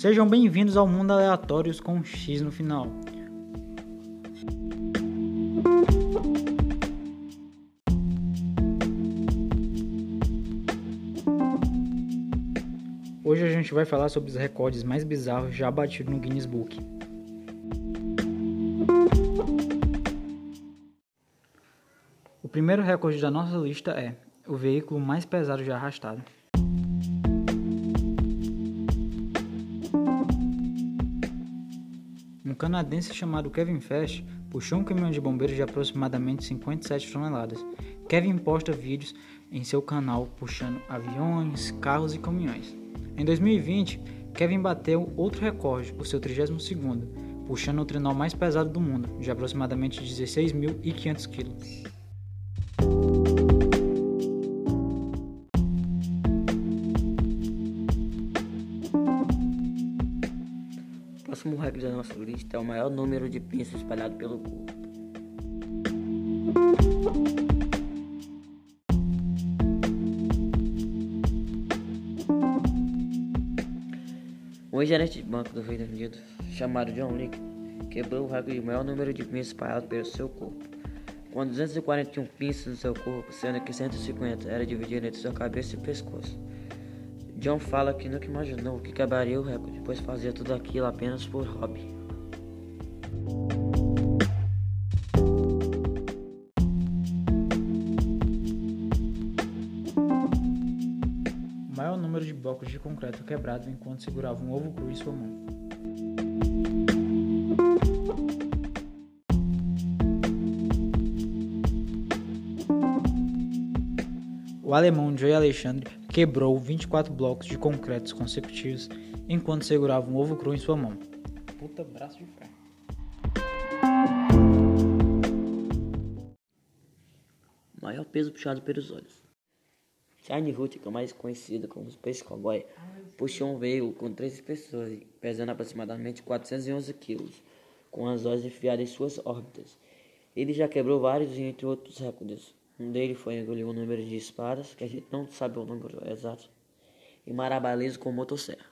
Sejam bem-vindos ao Mundo Aleatórios com um X no final. Hoje a gente vai falar sobre os recordes mais bizarros já batidos no Guinness Book. O primeiro recorde da nossa lista é o veículo mais pesado já arrastado. Canadense chamado Kevin Fest puxou um caminhão de bombeiros de aproximadamente 57 toneladas. Kevin posta vídeos em seu canal puxando aviões, carros e caminhões. Em 2020, Kevin bateu outro recorde, o seu 32º, puxando o trenó mais pesado do mundo, de aproximadamente 16.500 kg. Próximo recorde da nossa lista é o maior número de pinças espalhado pelo corpo. Um gerente de banco do Reino Unido, chamado John Lick, quebrou o recorde de maior número de pinças espalhados pelo seu corpo, com 241 pinças no seu corpo, sendo que 150 era dividido entre sua cabeça e pescoço. John fala que nunca imaginou que quebraria o recorde, pois fazia tudo aquilo apenas por hobby. O maior número de blocos de concreto quebrado enquanto segurava um ovo cru em sua mão. O alemão Joey Alexandre quebrou 24 blocos de concretos consecutivos enquanto segurava um ovo cru em sua mão. Puta braço de ferro. Maior peso puxado pelos olhos. Charlie Huttick, mais conhecido como Space Cowboy, puxou um veículo com três pessoas, pesando aproximadamente 411 quilos, com as olhos enfiadas em suas órbitas. Ele já quebrou vários, entre outros recordes. Um deles foi engolir o número de espadas, que a gente não sabe o número exato, e marabalizo com motosserra.